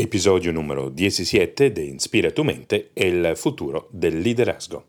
episodio número 17 de Inspira tu mente, el futuro del liderazgo.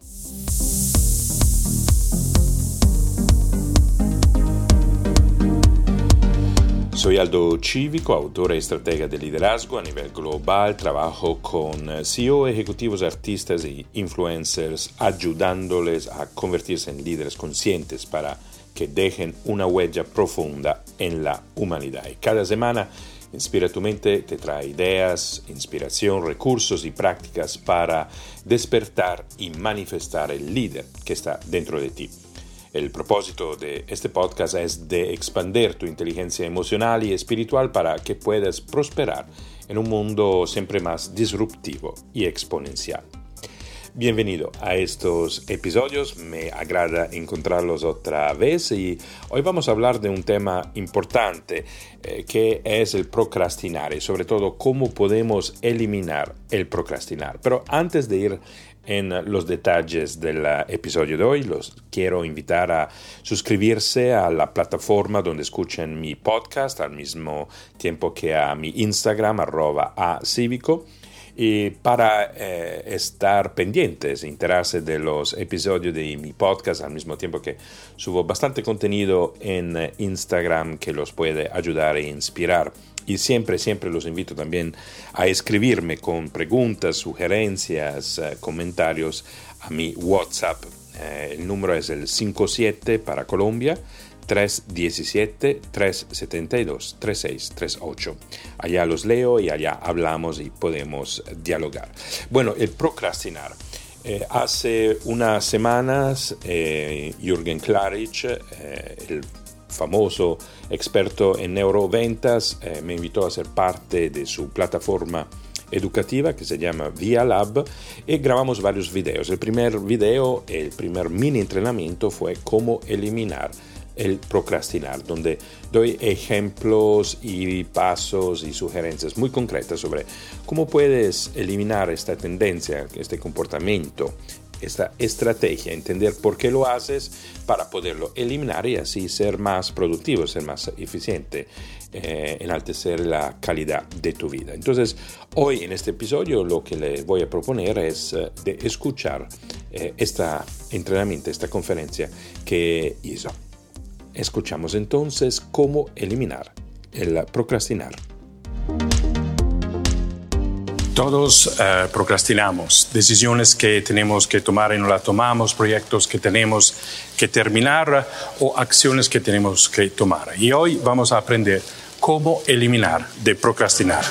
Soy Aldo Cívico, autor y estratega de liderazgo a nivel global. Trabajo con CEO, ejecutivos, artistas y influencers, ayudándoles a convertirse en líderes conscientes para que dejen una huella profunda en la humanidad. Y cada semana Inspira tu mente te trae ideas, inspiración, recursos y prácticas para despertar y manifestar el líder que está dentro de ti. El propósito de este podcast es de expandir tu inteligencia emocional y espiritual para que puedas prosperar en un mundo siempre más disruptivo y exponencial. Bienvenido a estos episodios, me agrada encontrarlos otra vez y hoy vamos a hablar de un tema importante eh, que es el procrastinar y sobre todo cómo podemos eliminar el procrastinar. Pero antes de ir en los detalles del episodio de hoy. Los quiero invitar a suscribirse a la plataforma donde escuchen mi podcast al mismo tiempo que a mi Instagram arroba a cívico y para eh, estar pendientes, enterarse de los episodios de mi podcast al mismo tiempo que subo bastante contenido en Instagram que los puede ayudar e inspirar. Y siempre, siempre los invito también a escribirme con preguntas, sugerencias, eh, comentarios a mi WhatsApp. Eh, el número es el 57 para Colombia, 317-372-3638. Allá los leo y allá hablamos y podemos dialogar. Bueno, el procrastinar. Eh, hace unas semanas, Jürgen Klarich, el famoso experto en neuroventas, eh, me invitó a ser parte de su plataforma educativa que se llama Via Lab y grabamos varios videos. El primer video, el primer mini entrenamiento fue cómo eliminar el procrastinar, donde doy ejemplos y pasos y sugerencias muy concretas sobre cómo puedes eliminar esta tendencia, este comportamiento esta estrategia, entender por qué lo haces para poderlo eliminar y así ser más productivo, ser más eficiente, eh, enaltecer la calidad de tu vida. Entonces, hoy en este episodio lo que le voy a proponer es eh, escuchar eh, este entrenamiento, esta conferencia que hizo. Escuchamos entonces cómo eliminar el procrastinar. Todos eh, procrastinamos, decisiones que tenemos que tomar y no las tomamos, proyectos que tenemos que terminar o acciones que tenemos que tomar. Y hoy vamos a aprender cómo eliminar de procrastinar.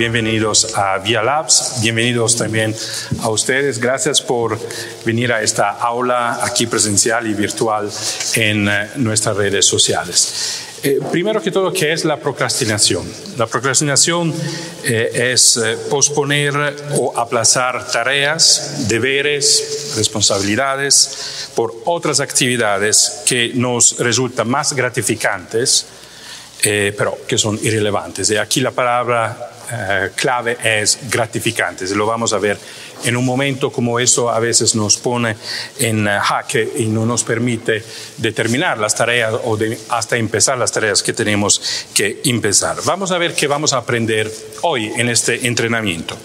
Bienvenidos a Via Labs, bienvenidos también a ustedes. Gracias por venir a esta aula aquí presencial y virtual en eh, nuestras redes sociales. Eh, primero que todo, ¿qué es la procrastinación? La procrastinación eh, es eh, posponer o aplazar tareas, deberes, responsabilidades por otras actividades que nos resultan más gratificantes, pero que son irrelevantes. Y aquí la palabra clave es gratificantes. Lo vamos a ver en un momento como eso a veces nos pone en eh, jaque y no nos permite determinar las tareas o hasta empezar las tareas que tenemos que empezar. Vamos a ver qué vamos a aprender hoy en este entrenamiento.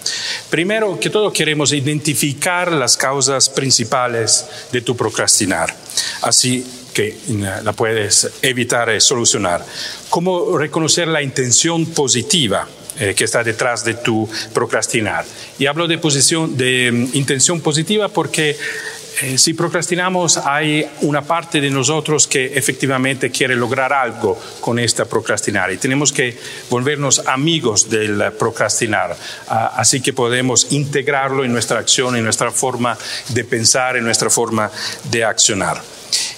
Primero que todo queremos identificar las causas principales de tu procrastinar. Así que eh, la puedes evitar y solucionar. Cómo reconocer la intención positiva eh, que está detrás de tu procrastinar. Y hablo de, posición, de mm, intención positiva porque eh, si procrastinamos hay una parte de nosotros que efectivamente quiere lograr algo con esta procrastinar y tenemos que volvernos amigos del procrastinar. Ah, así que podemos integrarlo en nuestra acción, en nuestra forma de pensar, en nuestra forma de accionar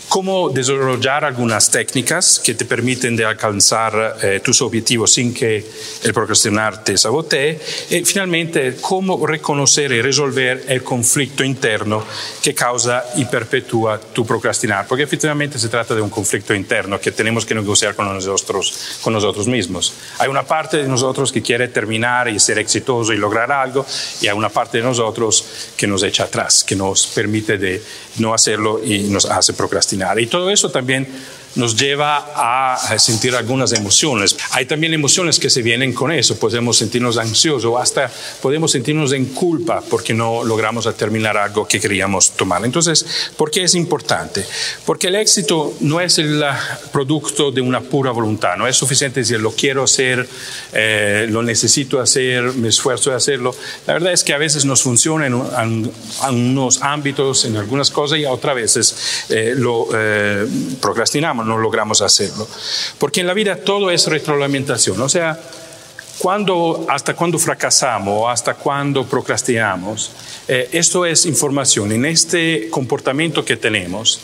cómo desarrollar algunas técnicas que te permiten de alcanzar eh, tus objetivos sin que el procrastinar te sabotee y finalmente cómo reconocer y resolver el conflicto interno que causa y perpetúa tu procrastinar, porque efectivamente se trata de un conflicto interno que tenemos que negociar con nosotros, con nosotros mismos. Hay una parte de nosotros que quiere terminar y ser exitoso y lograr algo y hay una parte de nosotros que nos echa atrás, que nos permite de no hacerlo y nos hace procrastinar. Y todo eso también nos lleva a sentir algunas emociones. Hay también emociones que se vienen con eso. Podemos sentirnos ansiosos, hasta podemos sentirnos en culpa porque no logramos terminar algo que queríamos tomar. Entonces, ¿por qué es importante? Porque el éxito no es el producto de una pura voluntad. No es suficiente decir lo quiero hacer, eh, lo necesito hacer, me esfuerzo de hacerlo. La verdad es que a veces nos funciona en, unos ámbitos, en algunas cosas, y a otras veces eh, lo eh, procrastinamos, no logramos hacerlo. Porque en la vida todo es retroalimentación. O sea, cuando, hasta cuando fracasamos, hasta cuando procrastinamos, esto es información. En este comportamiento que tenemos,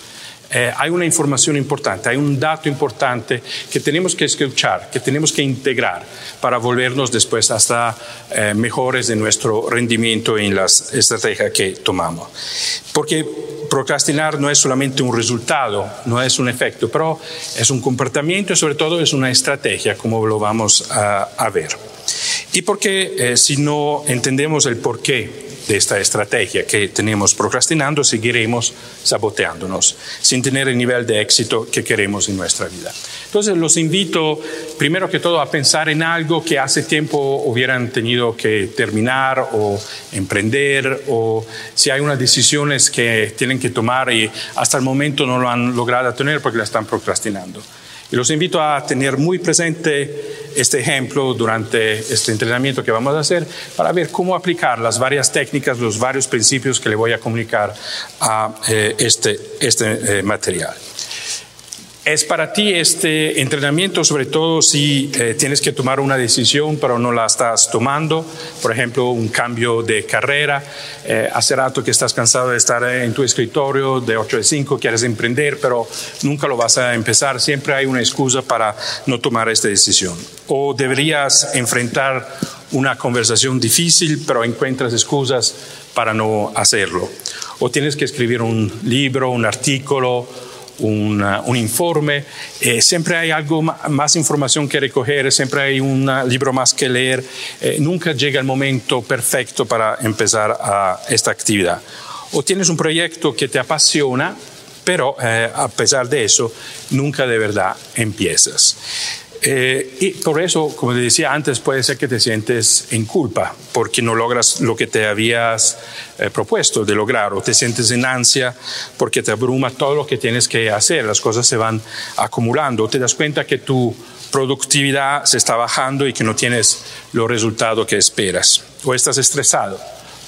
eh, hay una información importante, hay un dato importante que tenemos que escuchar, que tenemos que integrar para volvernos después hasta eh, mejores de nuestro rendimiento en las estrategias que tomamos. Porque procrastinar no es solamente un resultado, no es un efecto, pero es un comportamiento y sobre todo es una estrategia, como lo vamos a, ver. Y porque eh, si no entendemos el porqué de esta estrategia que tenemos procrastinando, seguiremos saboteándonos sin tener el nivel de éxito que queremos en nuestra vida. Entonces los invito primero que todo a pensar en algo que hace tiempo hubieran tenido que terminar o emprender o si hay unas decisiones que tienen que tomar y hasta el momento no lo han logrado tener porque la están procrastinando. Y los invito a tener muy presente este ejemplo durante este entrenamiento que vamos a hacer para ver cómo aplicar las varias técnicas, los varios principios que le voy a comunicar a eh, este, este eh, material. Es para ti este entrenamiento, sobre todo si eh, tienes que tomar una decisión pero no la estás tomando, por ejemplo, un cambio de carrera, eh, hace rato que estás cansado de estar en tu escritorio de 8 a 5, quieres emprender, pero nunca lo vas a empezar, siempre hay una excusa para no tomar esta decisión. O deberías enfrentar una conversación difícil, pero encuentras excusas para no hacerlo. O tienes que escribir un libro, un artículo, un informe, eh, siempre hay algo más, información que recoger, siempre hay un libro más que leer, eh, nunca llega el momento perfecto para empezar esta actividad. O tienes un proyecto que te apasiona, pero eh, a pesar de eso, nunca de verdad empiezas. Eh, y por eso, como te decía antes, puede ser que te sientes en culpa porque no logras lo que te habías eh, propuesto de lograr o te sientes en ansia porque te abruma todo lo que tienes que hacer, las cosas se van acumulando, te das cuenta que tu productividad se está bajando y que no tienes los resultados que esperas, o estás estresado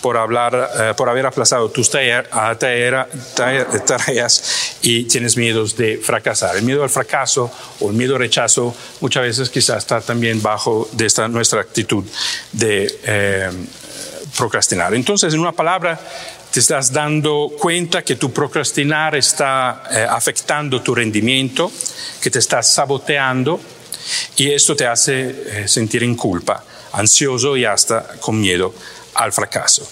por, hablar, eh, por haber aplazado tus tareas y tienes miedos de fracasar. El miedo al fracaso o el miedo al rechazo muchas veces quizás está también bajo de esta nuestra actitud de eh, procrastinar. Entonces, en una palabra, te estás dando cuenta que tu procrastinar está eh, afectando tu rendimiento, que te está saboteando y esto te hace sentir en culpa, ansioso y hasta con miedo al fracaso.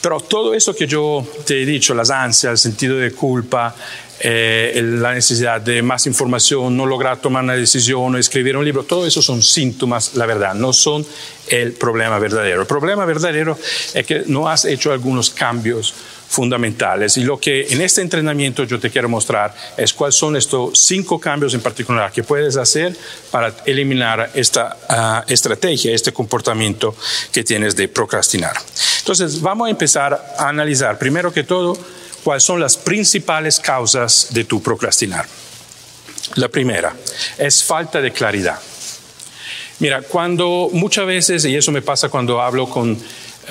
Pero todo eso que yo te he dicho, las ansias, el sentido de culpa, eh, la necesidad de más información, no lograr tomar una decisión, escribir un libro, todo eso son síntomas, la verdad, no son el problema verdadero. El problema verdadero es que no has hecho algunos cambios fundamentales. Y lo que en este entrenamiento yo te quiero mostrar es cuáles son estos cinco cambios en particular que puedes hacer para eliminar esta ah, estrategia, este comportamiento que tienes de procrastinar. Entonces, vamos a empezar a analizar, primero que todo, cuáles son las principales causas de tu procrastinar. La primera es falta de claridad. Mira, cuando muchas veces, y eso me pasa cuando hablo con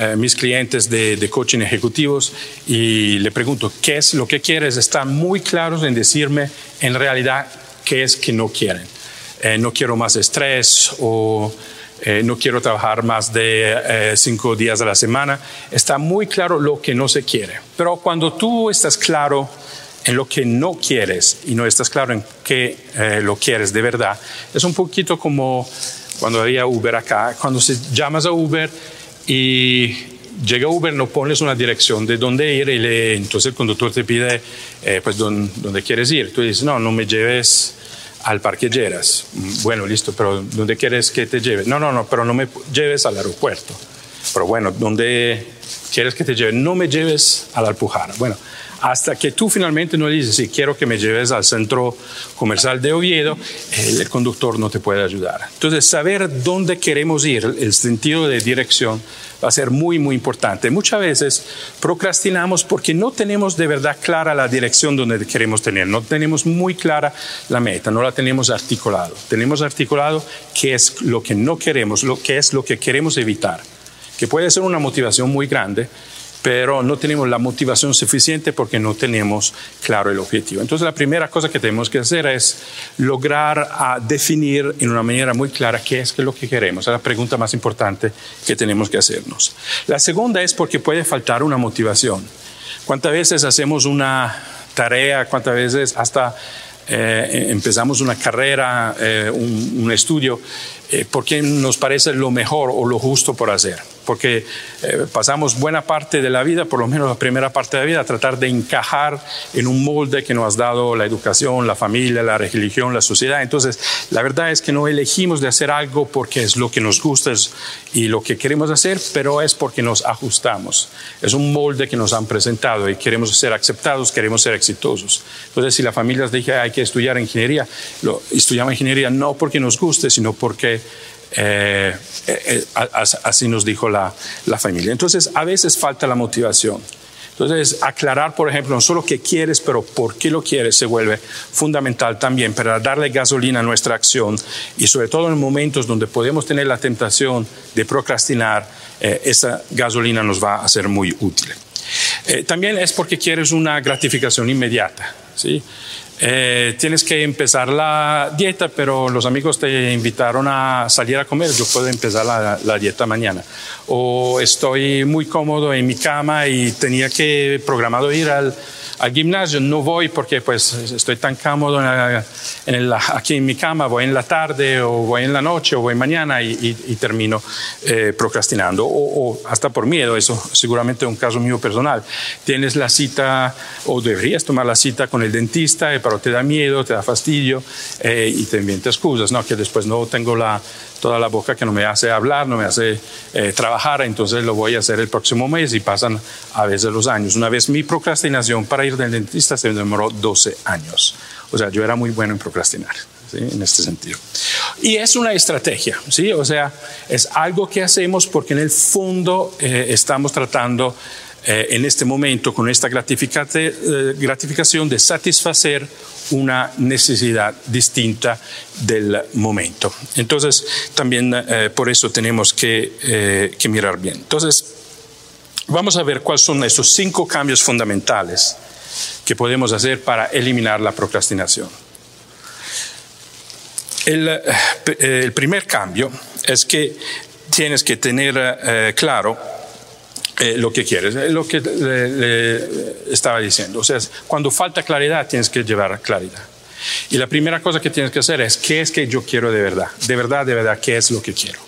eh, mis clientes de, coaching ejecutivos y le pregunto, ¿qué es lo que quieres? Están muy claros en decirme en realidad qué es que no quieren. Eh, no quiero más estrés o eh, no quiero trabajar más de cinco días a la semana. Está muy claro lo que no se quiere. Pero cuando tú estás claro en lo que no quieres y no estás claro en qué lo quieres de verdad, es un poquito como cuando había Uber acá. Cuando se llamas a Uber, y llega Uber, no pones una dirección de dónde ir y le, entonces el conductor te pide eh, pues dónde, quieres ir. Tú dices, no, no me lleves al Parque Lleras. Mm, bueno, listo, pero ¿dónde quieres que te lleve? No, no, no, pero no me lleves al aeropuerto. Pero bueno, ¿dónde quieres que te lleve? No me lleves a la Alpujarra. Bueno, hasta que tú finalmente no dices, si quiero que me lleves al centro comercial de Oviedo, el conductor no te puede ayudar. Entonces, saber dónde queremos ir, el sentido de dirección, va a ser muy, muy importante. Muchas veces procrastinamos porque no tenemos de verdad clara la dirección donde queremos tener, no tenemos muy clara la meta, no la tenemos articulado. Tenemos articulado qué es lo que no queremos, lo que es lo que queremos evitar, que puede ser una motivación muy grande, pero no tenemos la motivación suficiente porque no tenemos claro el objetivo. Entonces la primera cosa que tenemos que hacer es lograr a definir en una manera muy clara qué es lo que queremos. Es la pregunta más importante que tenemos que hacernos. La segunda es porque puede faltar una motivación. ¿Cuántas veces hacemos una tarea? ¿Cuántas veces hasta eh, empezamos una carrera, eh, un, un, estudio, eh, porque nos parece lo mejor o lo justo por hacer? Porque eh, pasamos buena parte de la vida, por lo menos la primera parte de la vida, a tratar de encajar en un molde que nos ha dado la educación, la familia, la religión, la sociedad. Entonces, la verdad es que no elegimos de hacer algo porque es lo que nos gusta y lo que queremos hacer, pero es porque nos ajustamos. Es un molde que nos han presentado y queremos ser aceptados, queremos ser exitosos. Entonces, si la familia nos dice hay que estudiar ingeniería, lo, estudiamos ingeniería no porque nos guste, sino porque eh, eh, eh, así nos dijo la, la, familia. Entonces, a veces falta la motivación. Entonces, aclarar, por ejemplo, no solo qué quieres, pero por qué lo quieres, se vuelve fundamental también para darle gasolina a nuestra acción y sobre todo en momentos donde podemos tener la tentación de procrastinar, esa gasolina nos va a ser muy útil. también es porque quieres una gratificación inmediata. ¿sí? Eh, tienes que empezar la dieta, pero los amigos te invitaron a salir a comer, yo puedo empezar la, la, dieta mañana. O estoy muy cómodo en mi cama y tenía que programado ir al, al gimnasio no voy porque pues estoy tan cómodo en aquí en mi cama, voy en la tarde o voy en la noche o voy mañana y, termino eh, procrastinando o, hasta por miedo, eso seguramente es un caso mío personal. Tienes la cita o deberías tomar la cita con el dentista, eh, pero te da miedo, te da fastidio eh, y te inventas excusas, ¿no? que después no tengo la toda la boca que no me hace hablar, no me hace eh, trabajar, entonces lo voy a hacer el próximo mes y pasan a veces los años. Una vez mi procrastinación para ir del dentista se demoró 12 años. O sea, yo era muy bueno en procrastinar. ¿Sí? en este sentido. Y es una estrategia, ¿sí? o sea, es algo que hacemos porque en el fondo eh, estamos tratando eh, en este momento con esta gratificación de satisfacer una necesidad distinta del momento. Entonces, también eh, por eso tenemos que, eh, que, mirar bien. Entonces, vamos a ver cuáles son esos cinco cambios fundamentales que podemos hacer para eliminar la procrastinación. El, eh, el primer cambio es que tienes que tener claro eh, lo que quieres, es lo que estaba diciendo. O sea, cuando falta claridad, tienes que llevar claridad. Y la primera cosa que tienes que hacer es, ¿qué es que yo quiero de verdad? De verdad, de verdad, ¿qué es lo que quiero?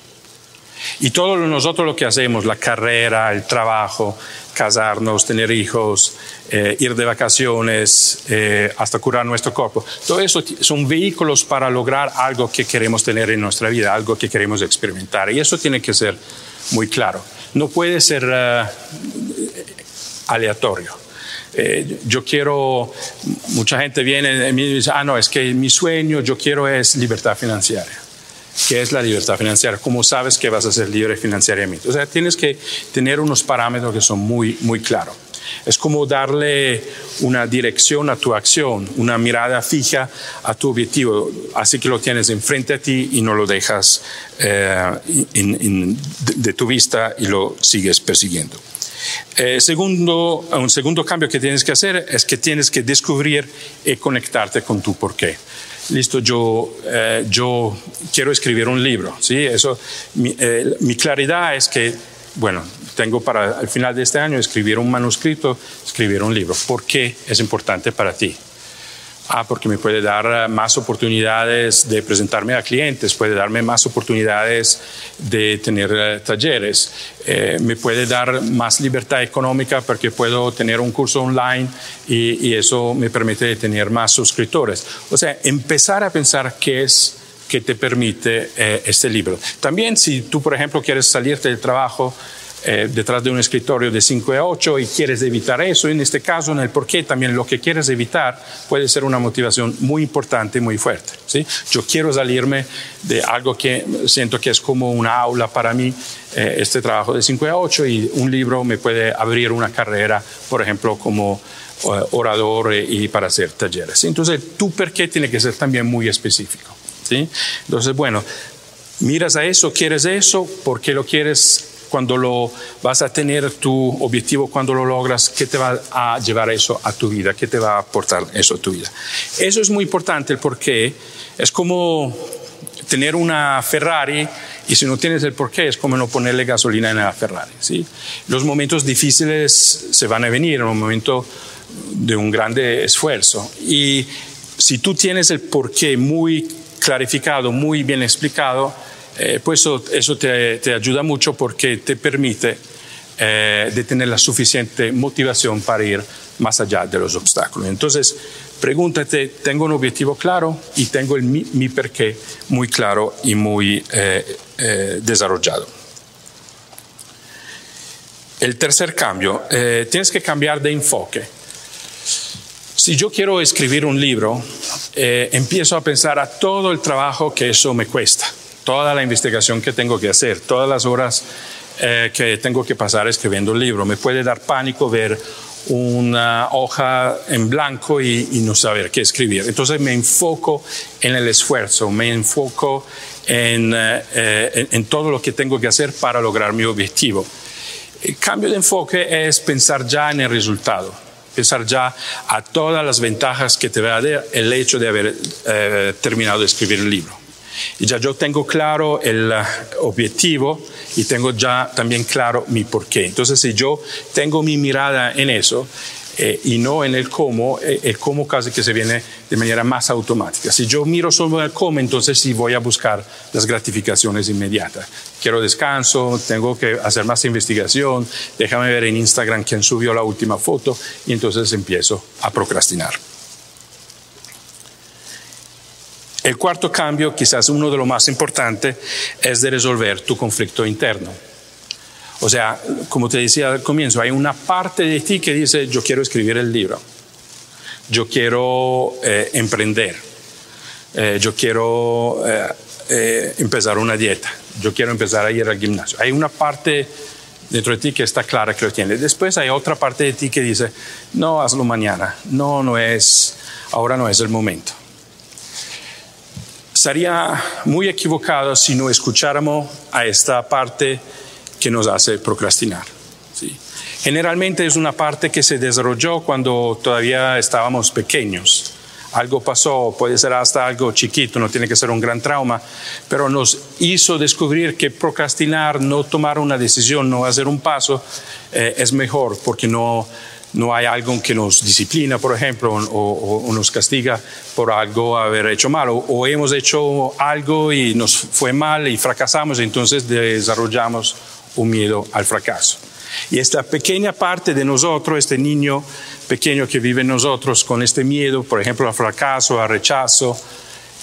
Y todo nosotros lo que hacemos, la carrera, el trabajo, casarnos, tener hijos, eh, ir de vacaciones, eh, hasta curar nuestro cuerpo, todo eso son vehículos para lograr algo que queremos tener en nuestra vida, algo que queremos experimentar. Y eso tiene que ser muy claro no puede ser eh, aleatorio. Eh, yo quiero, mucha gente viene y me dice, ah, no, es que mi sueño, yo quiero es libertad financiera. ¿Qué es la libertad financiera? ¿Cómo sabes que vas a ser libre financieramente? O sea, tienes que tener unos parámetros que son muy, muy claros. Es como darle una dirección a tu acción, una mirada fija a tu objetivo, así que lo tienes enfrente a ti y no lo dejas eh, de, tu vista y lo sigues persiguiendo. Eh, segundo, un segundo cambio que tienes que hacer es que tienes que descubrir y conectarte con tu porqué. Listo, yo, eh, yo quiero escribir un libro. ¿sí? Eso, mi claridad es que bueno, tengo para el final de este año escribir un manuscrito, escribir un libro. ¿Por qué es importante para ti? Ah, porque me puede dar eh, más oportunidades de presentarme a clientes, puede darme más oportunidades de tener eh, talleres, eh, me puede dar más libertad económica porque puedo tener un curso online y, y eso me permite tener más suscriptores. O sea, empezar a pensar qué es que te permite eh, este libro. También si tú, por ejemplo, quieres salirte del trabajo eh, detrás de un escritorio de 5 a 8 y quieres evitar eso. En este caso, en el por qué, también lo que quieres evitar puede ser una motivación muy importante y muy fuerte. ¿sí? Yo quiero salirme de algo que siento que es como una aula para mí, eh, este trabajo de 5 a 8 y un libro me puede abrir una carrera, por ejemplo, como eh, orador y para hacer talleres. Entonces, tu por qué tiene que ser también muy específico. ¿Sí? Entonces, bueno, miras a eso, quieres eso, ¿por qué lo quieres? Cuando lo vas a tener tu objetivo, cuando lo logras, ¿qué te va a llevar eso a tu vida? ¿Qué te va a aportar eso a tu vida? Eso es muy importante, porque es como tener una Ferrari y si no tienes el porqué es como no ponerle gasolina en la Ferrari. ¿sí? Los momentos difíciles se van a venir en un momento de un grande esfuerzo y si tú tienes el porqué muy clarificado, muy bien explicado, eh, pues eso, te, ayuda mucho porque te permite eh, tener la suficiente motivación para ir más allá de los obstáculos. Entonces, pregúntate, ¿tengo un objetivo claro? Y tengo el, mi, mi porqué muy claro y muy eh, eh, desarrollado. El tercer cambio, tienes que cambiar de enfoque. Si yo quiero escribir un libro, empiezo a pensar a todo el trabajo que eso me cuesta, toda la investigación que tengo que hacer, todas las horas que tengo que pasar escribiendo un libro. Me puede dar pánico ver una hoja en blanco y, no saber qué escribir. Entonces me enfoco en el esfuerzo, me enfoco en, eh, en, todo lo que tengo que hacer para lograr mi objetivo. El cambio de enfoque es pensar ya en el resultado, pensar ya a todas las ventajas que te va a dar el hecho de haber eh, terminado de escribir el libro. Y ya yo tengo claro el uh, objetivo y tengo ya también claro mi porqué. Entonces, si yo tengo mi mirada en eso eh, y no en el cómo, eh, el cómo casi que se viene de manera más automática. Si yo miro solo el cómo, entonces sí voy a buscar las gratificaciones inmediatas. Quiero descanso, tengo que hacer más investigación, déjame ver en Instagram quién subió la última foto y entonces empiezo a procrastinar. El cuarto cambio, quizás uno de los más importantes, es de resolver tu conflicto interno. O sea, como te decía al comienzo, hay una parte de ti que dice, yo quiero escribir el libro, yo quiero eh, emprender, eh, yo quiero eh, empezar una dieta, yo quiero empezar a ir al gimnasio. Hay una parte dentro de ti que está clara que lo tiene. Después hay otra parte de ti que dice, no, hazlo mañana, no, no es, ahora no es el momento. Sería muy equivocado si no escucháramos a esta parte que nos hace procrastinar. ¿sí? Generalmente es una parte que se desarrolló cuando todavía estábamos pequeños. Algo pasó, puede ser hasta algo chiquito, no tiene que ser un gran trauma, pero nos hizo descubrir que procrastinar, no tomar una decisión, no hacer un paso, eh, es mejor porque no, no hay algo que nos disciplina, por ejemplo, o, nos castiga por algo haber hecho mal, o, hemos hecho algo y nos fue mal y fracasamos, entonces desarrollamos un miedo al fracaso. Y esta pequeña parte de nosotros, este niño pequeño que vive en nosotros con este miedo, por ejemplo, al fracaso, al rechazo,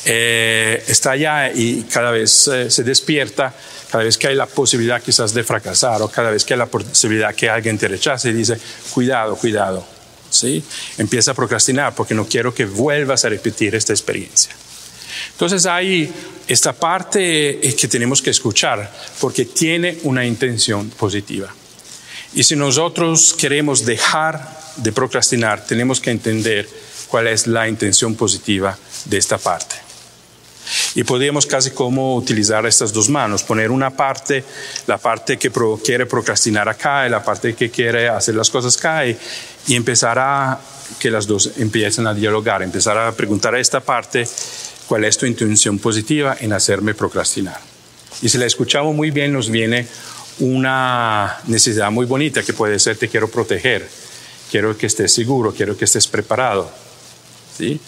eh, está allá y cada vez eh, se despierta cada vez que hay la posibilidad quizás de fracasar o cada vez que hay la posibilidad que alguien te rechace, dice, cuidado, cuidado, ¿sí? Empieza a procrastinar porque no quiero que vuelvas a repetir esta experiencia. Entonces hay esta parte eh, que tenemos que escuchar porque tiene una intención positiva. Y si nosotros queremos dejar de procrastinar, tenemos que entender cuál es la intención positiva de esta parte. Y podríamos casi como utilizar estas dos manos, poner una parte, la parte que quiere procrastinar acá y la parte que quiere hacer las cosas acá y, empezar a que las dos empiecen a dialogar, empezar a preguntar a esta parte cuál es tu intención positiva en hacerme procrastinar. Y si la escuchamos muy bien, nos viene una necesidad muy bonita que puede ser te quiero proteger, quiero que estés seguro, quiero que estés preparado. ¿sí?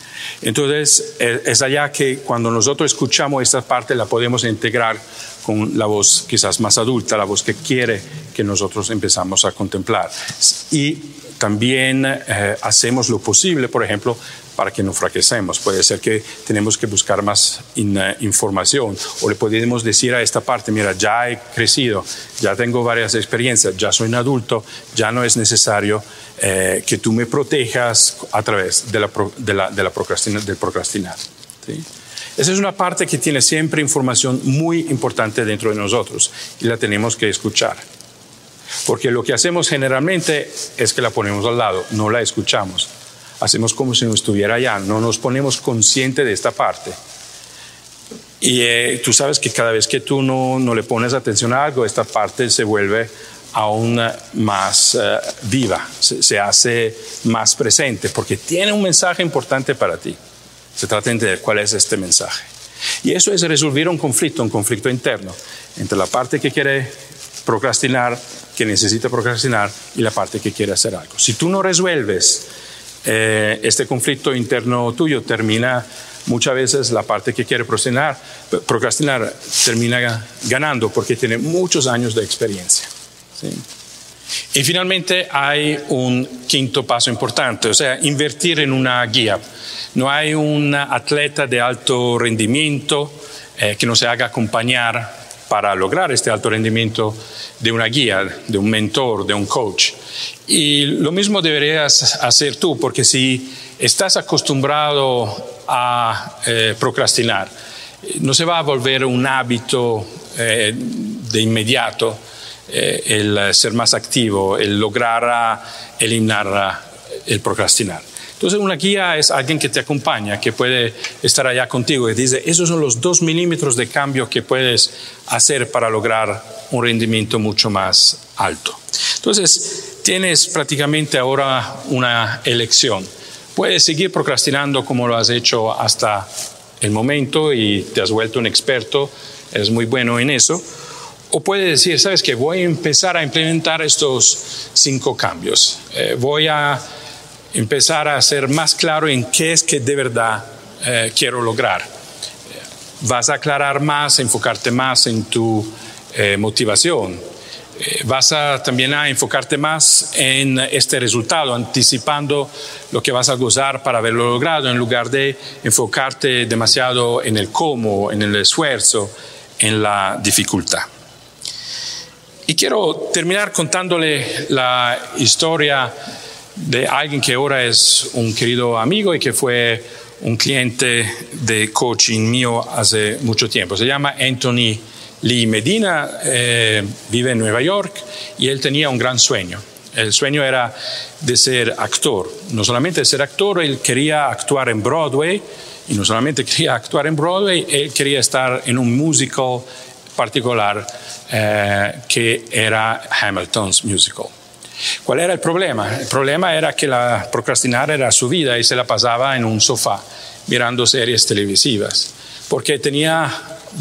Entonces, es allá que cuando nosotros escuchamos esta parte la podemos integrar con la voz quizás más adulta, la voz que quiere que nosotros empezamos a contemplar. Y también eh, hacemos lo posible, por ejemplo, para que no fracasemos. Puede ser que tenemos que buscar más eh, información o le podemos decir a esta parte, mira, ya he crecido, ya tengo varias experiencias, ya soy un adulto, ya no es necesario eh, que tú me protejas a través de la, procrastinar, del procrastinar. Esa es una parte que tiene siempre información muy importante dentro de nosotros y la tenemos que escuchar. Porque lo que hacemos generalmente es que la ponemos al lado, no la escuchamos. Hacemos como si no estuviera allá, no nos ponemos consciente de esta parte. Y eh, tú sabes que cada vez que tú no, no, le pones atención a algo, esta parte se vuelve aún más eh, viva, se, se, hace más presente, porque tiene un mensaje importante para ti. Se trata de entender cuál es este mensaje. Y eso es resolver un conflicto, un conflicto interno, entre la parte que quiere procrastinar, que necesita procrastinar, y la parte que quiere hacer algo. Si tú no resuelves eh, este conflicto interno tuyo, termina muchas veces la parte que quiere procrastinar, procrastinar termina ganando porque tiene muchos años de experiencia. ¿sí? Y finalmente hay un quinto paso importante, o sea, invertir en una guía. No hay un atleta de alto rendimiento eh, que no se haga acompañar para lograr este alto rendimiento de una guía, de un mentor, de un coach. Y lo mismo deberías hacer tú, porque si estás acostumbrado a eh, procrastinar, no se va a volver un hábito eh, de inmediato eh, el ser más activo, el lograr eliminar el procrastinar. Entonces una guía es alguien que te acompaña, que puede estar allá contigo y dice, esos son los dos milímetros de cambio que puedes hacer para lograr un rendimiento mucho más alto. Entonces tienes prácticamente ahora una elección. Puedes seguir procrastinando como lo has hecho hasta el momento y te has vuelto un experto, eres muy bueno en eso. O puedes decir, sabes que voy a empezar a implementar estos cinco cambios. Eh, voy a empezar a ser más claro en qué es que de verdad eh, quiero lograr. Vas a aclarar más, enfocarte más en tu eh, motivación. Eh, vas a también a enfocarte más en este resultado, anticipando lo que vas a gozar para haberlo logrado, en lugar de enfocarte demasiado en el cómo, en el esfuerzo, en la dificultad. Y quiero terminar contándole la historia de alguien que ahora es un querido amigo y que fue un cliente de coaching mío hace mucho tiempo. Se llama Anthony Lee Medina, eh, vive en Nueva York y él tenía un gran sueño. El sueño era de ser actor. No solamente de ser actor, él quería actuar en Broadway y no solamente quería actuar en Broadway, él quería estar en un musical particular eh, que era Hamilton's Musical. ¿Cuál era el problema? El problema era que la procrastinar era su vida y se la pasaba en un sofá mirando series televisivas, porque tenía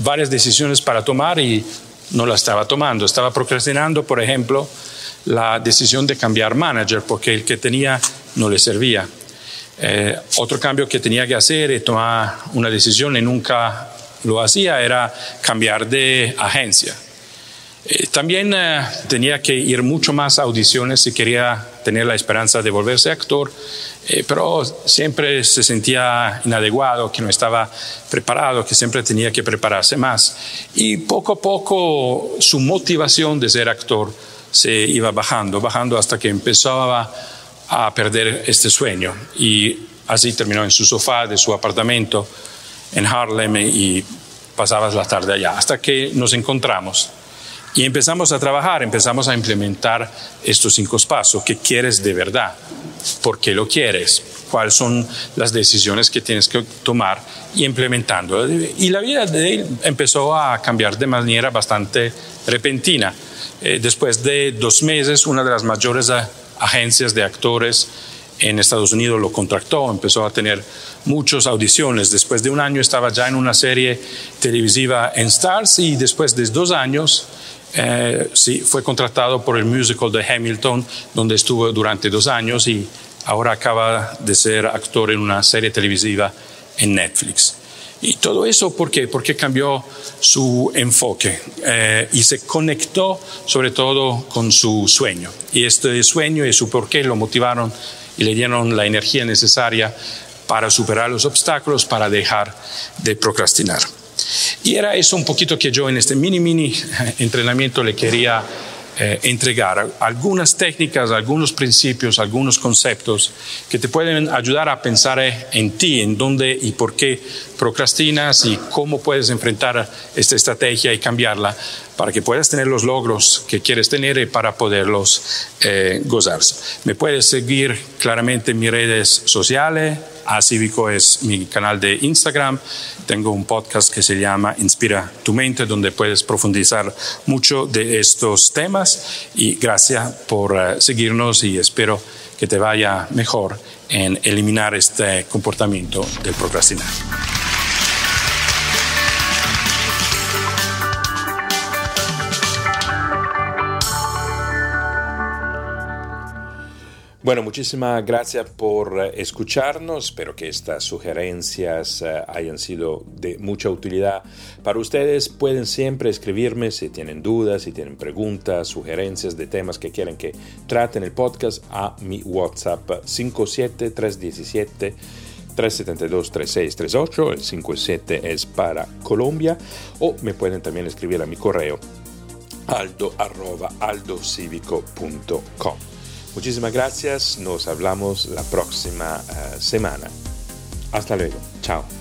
varias decisiones para tomar y no la estaba tomando. Estaba procrastinando, por ejemplo, la decisión de cambiar manager, porque el que tenía no le servía. Eh, otro cambio que tenía que hacer y tomar una decisión y nunca lo hacía era cambiar de agencia. Eh, también eh, tenía que ir mucho más a audiciones si quería tener la esperanza de volverse actor, eh, pero siempre se sentía inadecuado, que no estaba preparado, que siempre tenía que prepararse más. Y poco a poco su motivación de ser actor se iba bajando, bajando hasta que empezaba a perder este sueño. Y así terminó en su sofá de su apartamento en Harlem y pasaba la tarde allá, hasta que nos encontramos. Y empezamos a trabajar, empezamos a implementar estos cinco pasos. ¿Qué quieres de verdad? ¿Por qué lo quieres? ¿Cuáles son las decisiones que tienes que tomar y implementando? Y la vida de él empezó a cambiar de manera bastante repentina. Eh, después de dos meses, una de las mayores agencias de actores en Estados Unidos lo contrató, empezó a tener muchas audiciones. Después de un año estaba ya en una serie televisiva en Stars y después de dos años eh, sí, fue contratado por el musical de Hamilton, donde estuvo durante dos años y ahora acaba de ser actor en una serie televisiva en Netflix. Y todo eso, ¿por qué? Porque cambió su enfoque eh, y se conectó sobre todo con su sueño. Y este sueño y su porqué lo motivaron y le dieron la energía necesaria para superar los obstáculos, para dejar de procrastinar. Y era eso un poquito que yo en este mini, mini entrenamiento le quería eh, entregar. Algunas técnicas, algunos principios, algunos conceptos que te pueden ayudar a pensar en ti, en dónde y por qué procrastinas y cómo puedes enfrentar esta estrategia y cambiarla para que puedas tener los logros que quieres tener y para poderlos eh. Me puedes seguir claramente en mis redes sociales, a Cívico es mi canal de Instagram. Tengo un podcast que se llama Inspira tu mente, donde puedes profundizar mucho de estos temas. Y gracias por eh, seguirnos y espero que te vaya mejor en eliminar este comportamiento del procrastinar. Bueno, muchísimas gracias por eh, escucharnos. Espero que estas sugerencias eh, hayan sido de mucha utilidad para ustedes. Pueden siempre escribirme si tienen dudas, si tienen preguntas, sugerencias de temas que quieren que traten el podcast a mi WhatsApp 57317. 372-3638, el 57 es para Colombia, o me pueden también escribir a mi correo aldo Muchísimas gracias, nos hablamos la próxima uh, semana. Hasta luego, chao.